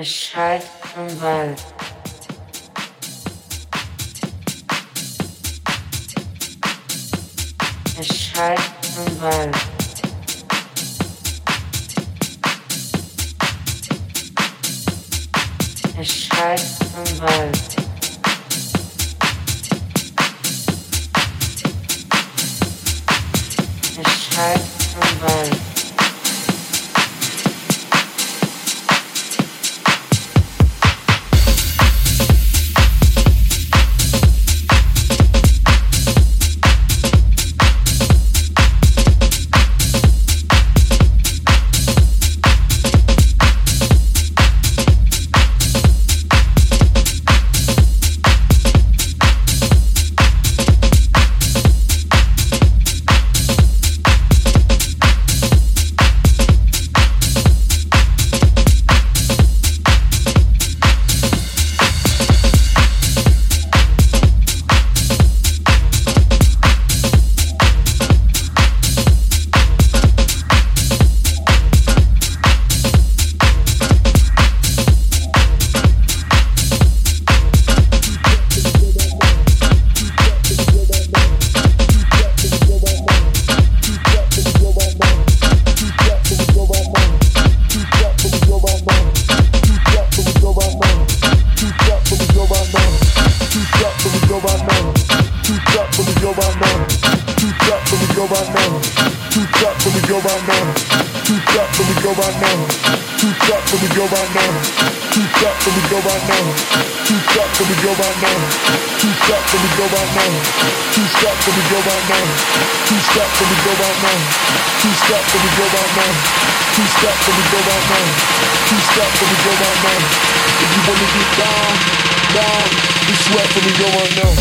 Es schallt vom Wald. Es schallt vom Wald. Es schallt vom Wald. Es schallt vom Wald. Two steps and we go out now. Two steps and we go out now. Two steps and we go out now. Two steps and we go out now. If you wanna get down, down, we sweat and we go out now.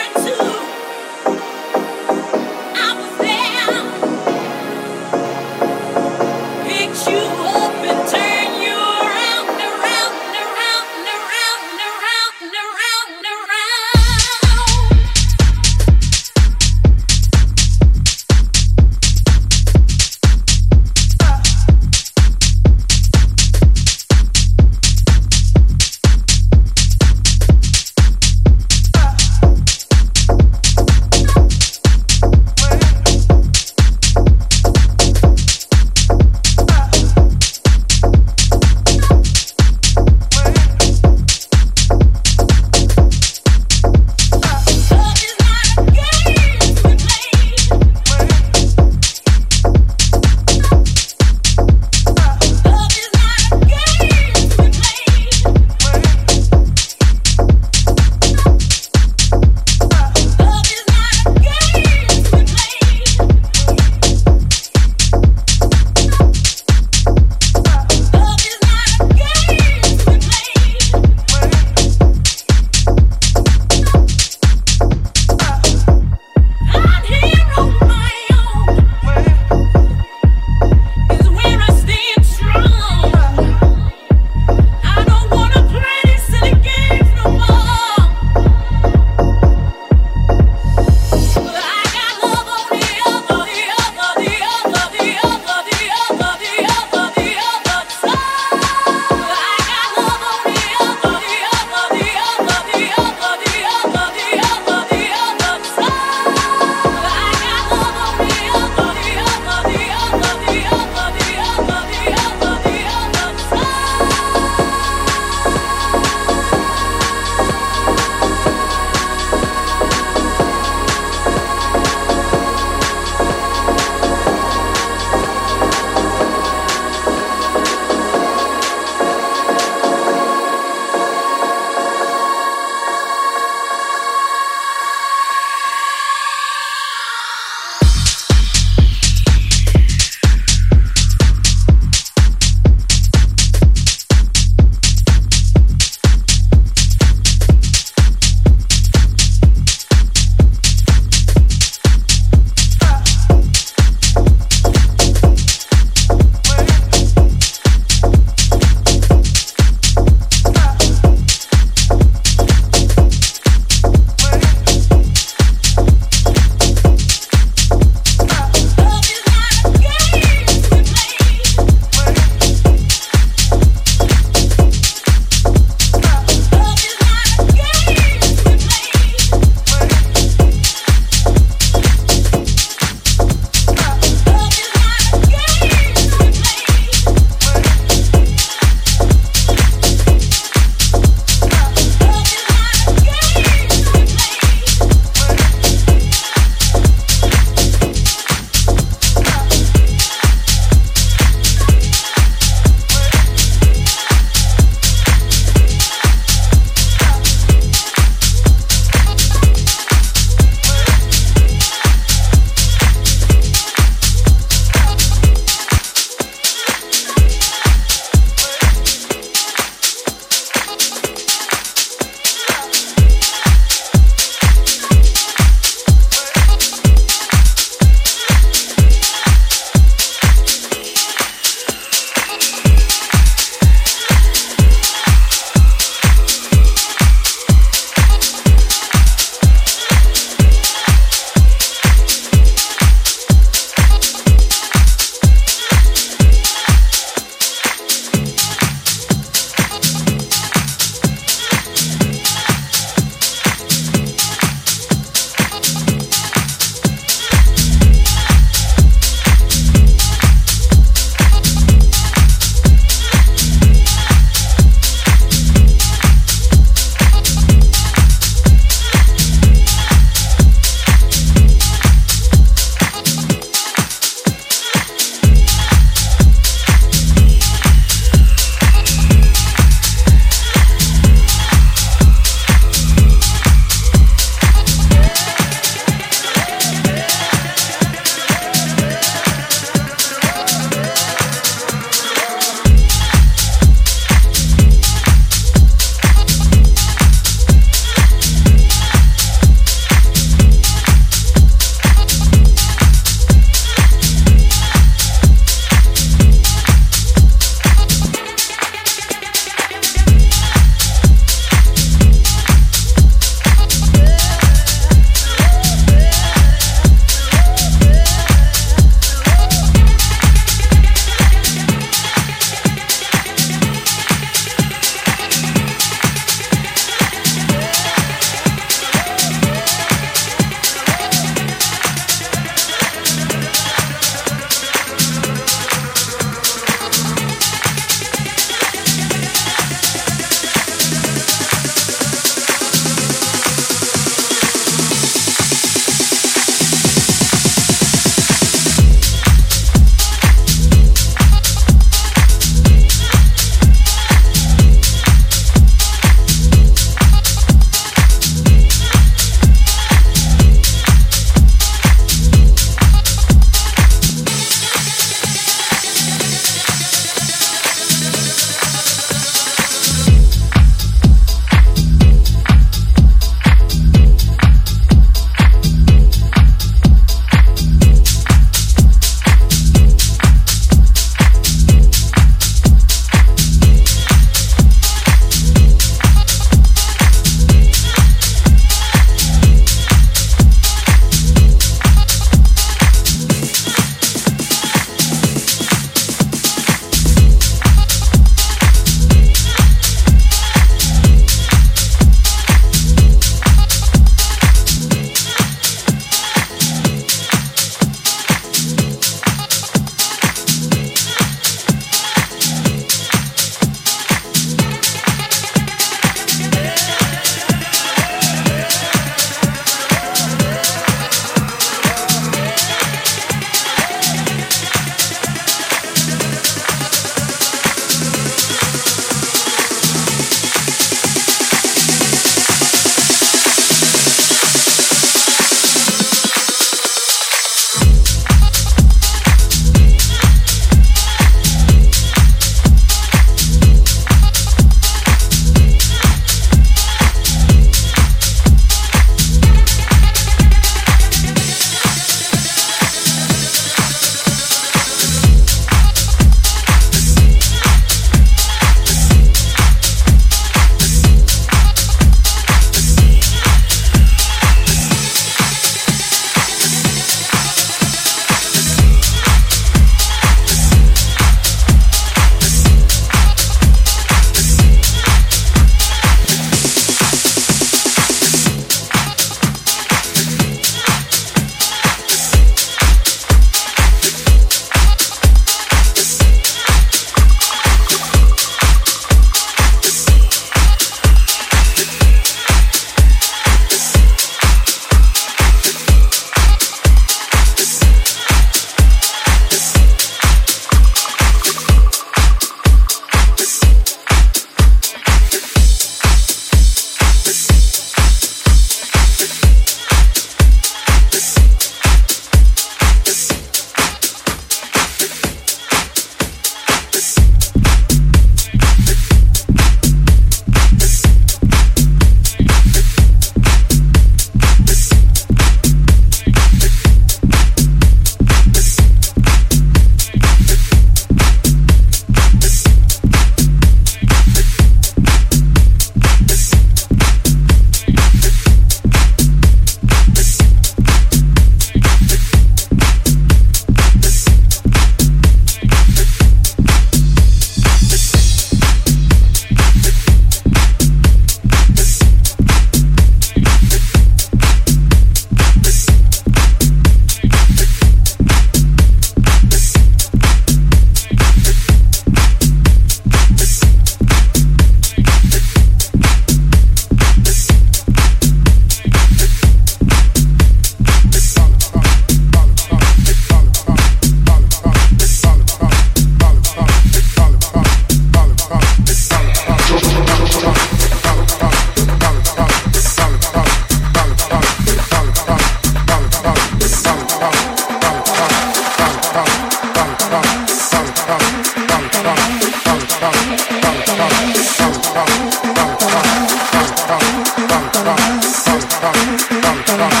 Tom, Tom, Tom.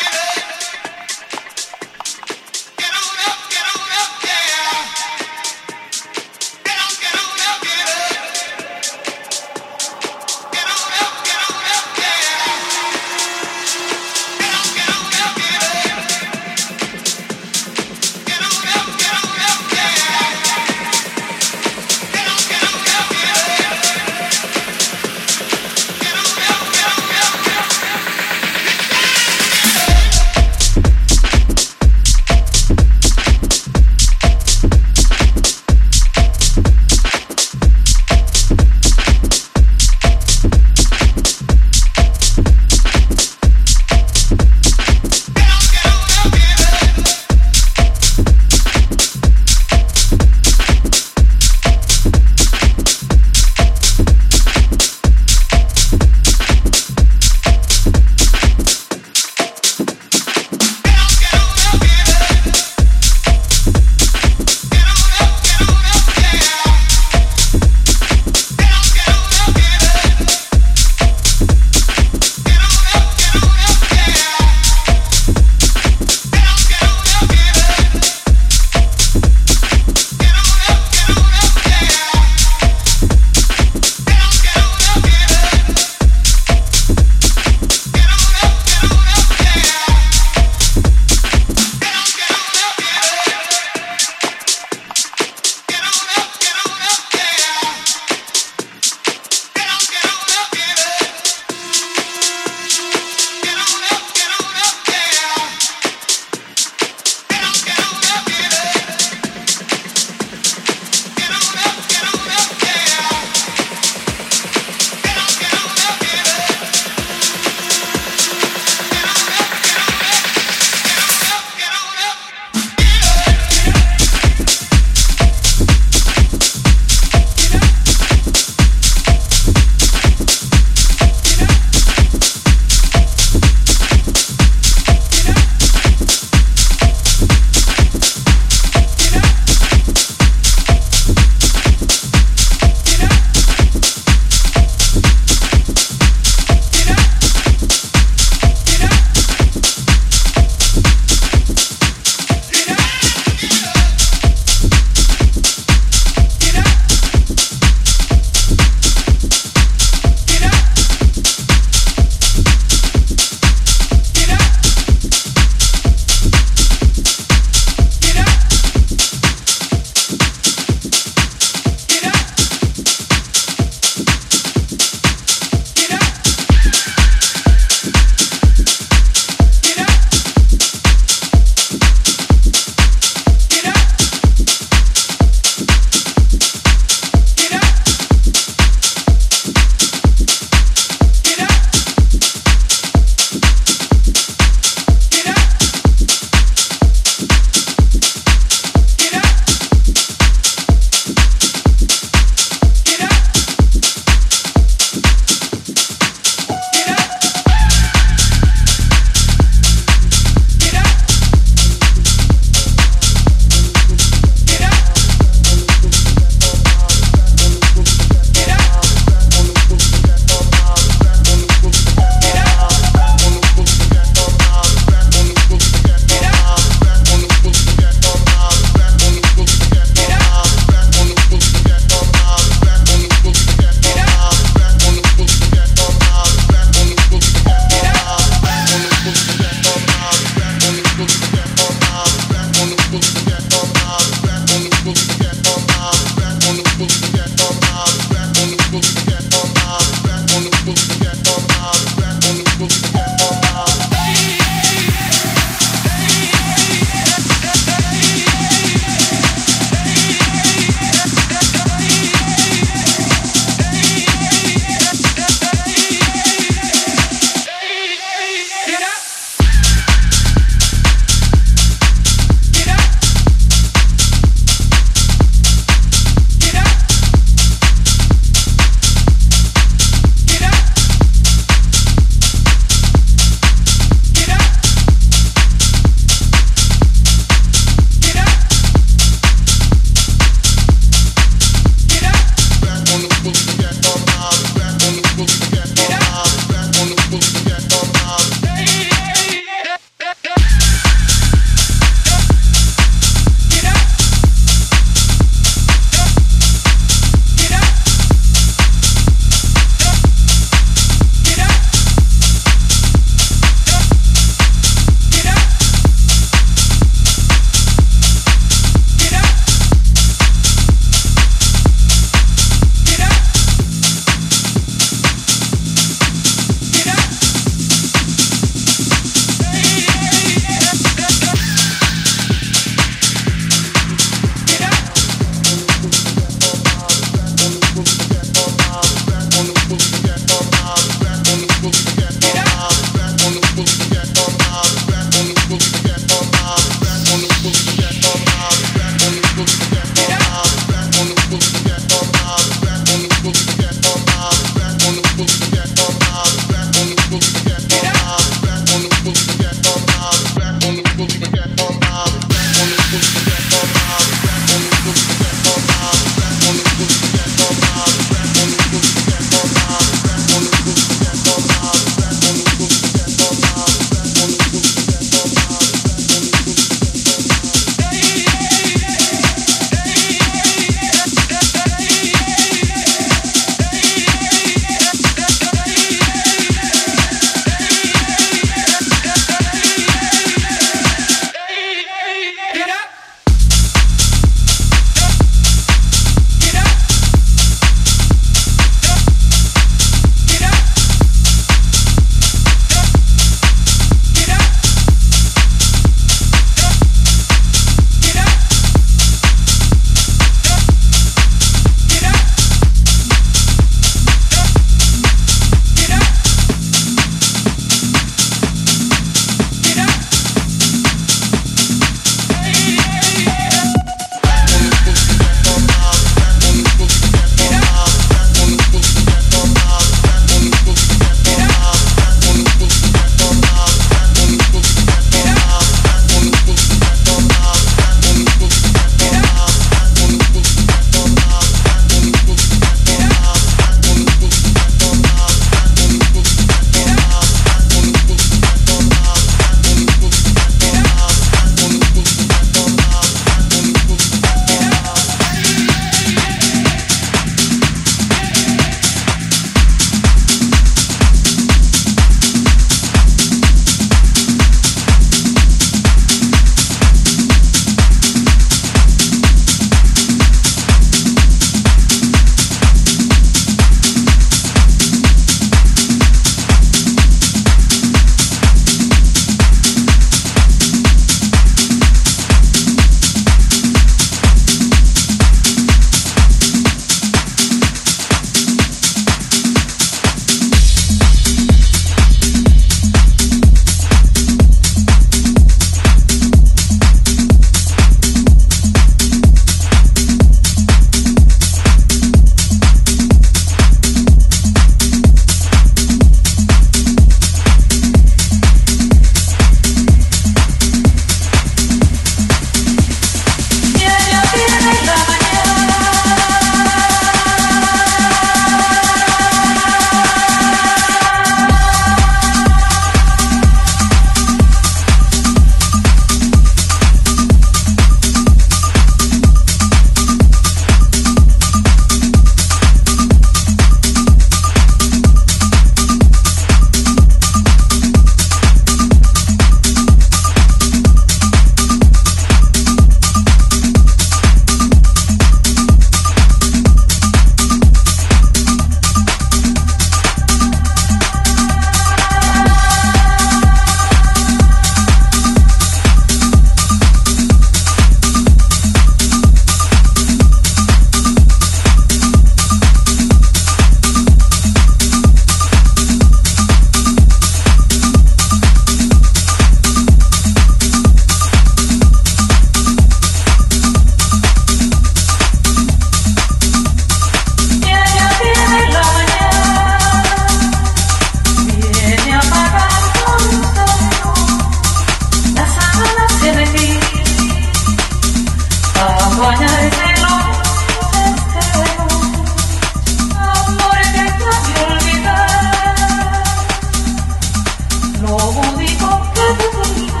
único que te pido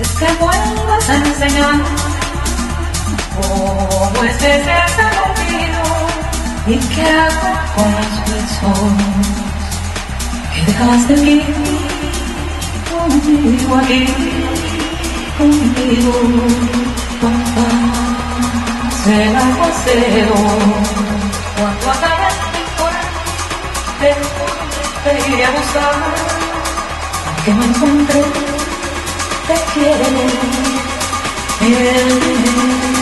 es que vuelvas a enseñar cómo es que se ha movido y qué hago con los besos que dejaste aquí conmigo aquí conmigo papá será paseo reír y abusar, que me encontré, te quiere bien.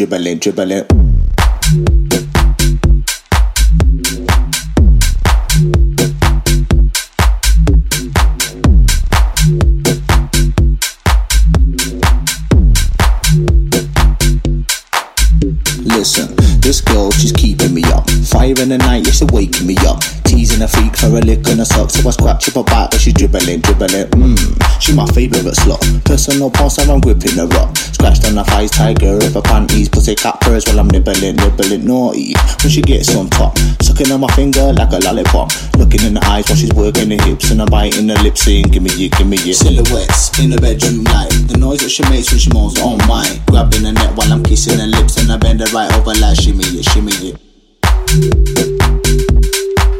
Yeah. she dribbling, dribbling. Listen, this girl, she's keeping me up. Fire in the night, she's waking me up. Teasing a freak for a lick on her socks. So I scratch up her back, she dribbling, dribbling. Mmm, she my favourite slut. Personal boss, I'm gripping the rock. Scratched on her thighs, tiger her panties. Pussy cat purrs while I'm nibbling, nibbling naughty. When she gets on top, sucking on my finger like a lollipop. Looking in the eyes while she's working the hips and I'm biting the lips, saying, Give me your, give me your silhouettes in the bedroom light. The noise that she makes when she moans oh on mine. Grabbing the neck while I'm kissing her lips and I bend her right over like shimmy it, shimmy it.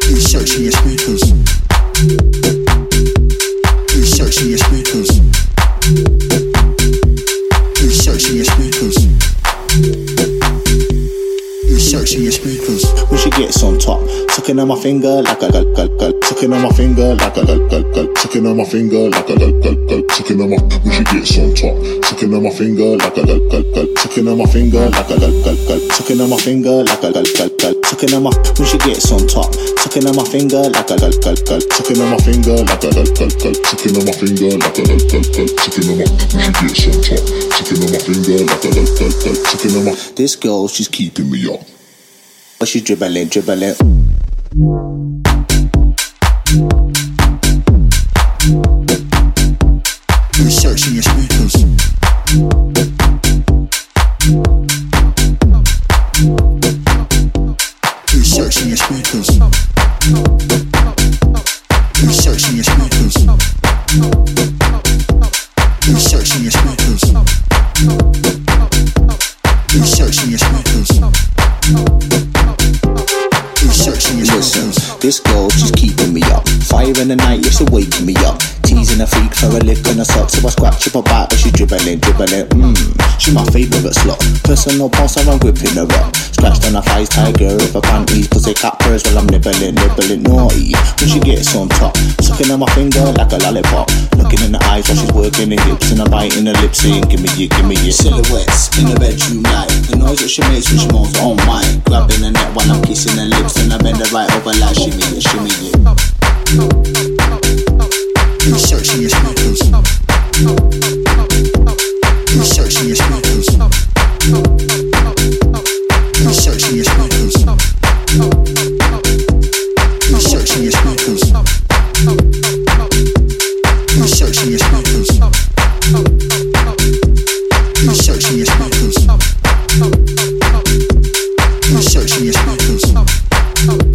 Please searching your speakers. Sucking on my finger like a gal gal gal. Sucking on my finger like a gal gal gal. Sucking on my finger like a gal gal gal. Sucking on my when she gets on top. Sucking on my finger like a gal gal gal. Sucking on my finger like a gal gal gal. Sucking on my finger like a gal gal gal. Sucking on my when she gets on top. Sucking on my finger like a gal gal gal. Sucking on my finger like a gal gal gal. Sucking on my finger like a gal gal gal. Sucking on my when she gets on top. Sucking on my finger like a gal gal gal. Sucking on my this girl she's keeping me up. But she dribbling, dribbling. Thank you. I scratch up her she dribbling, dribbling. Mmm, she my favourite slut. Personal boss, I'm gripping her up. Scratched on her thighs, tiger if her panties, pussy cat purrs while I'm nibbling, nibbling naughty. When she gets on top, sucking on my finger like a lollipop. Looking in the eyes while she's working the hips, and I'm biting her lips, saying, Give me your, give me your silhouettes in the bedroom light. The noise that she makes when she moans oh on mine. Grabbing her neck while I'm kissing her lips, and I bend her right over like shimmy it, shimmy it. Please searching Oh.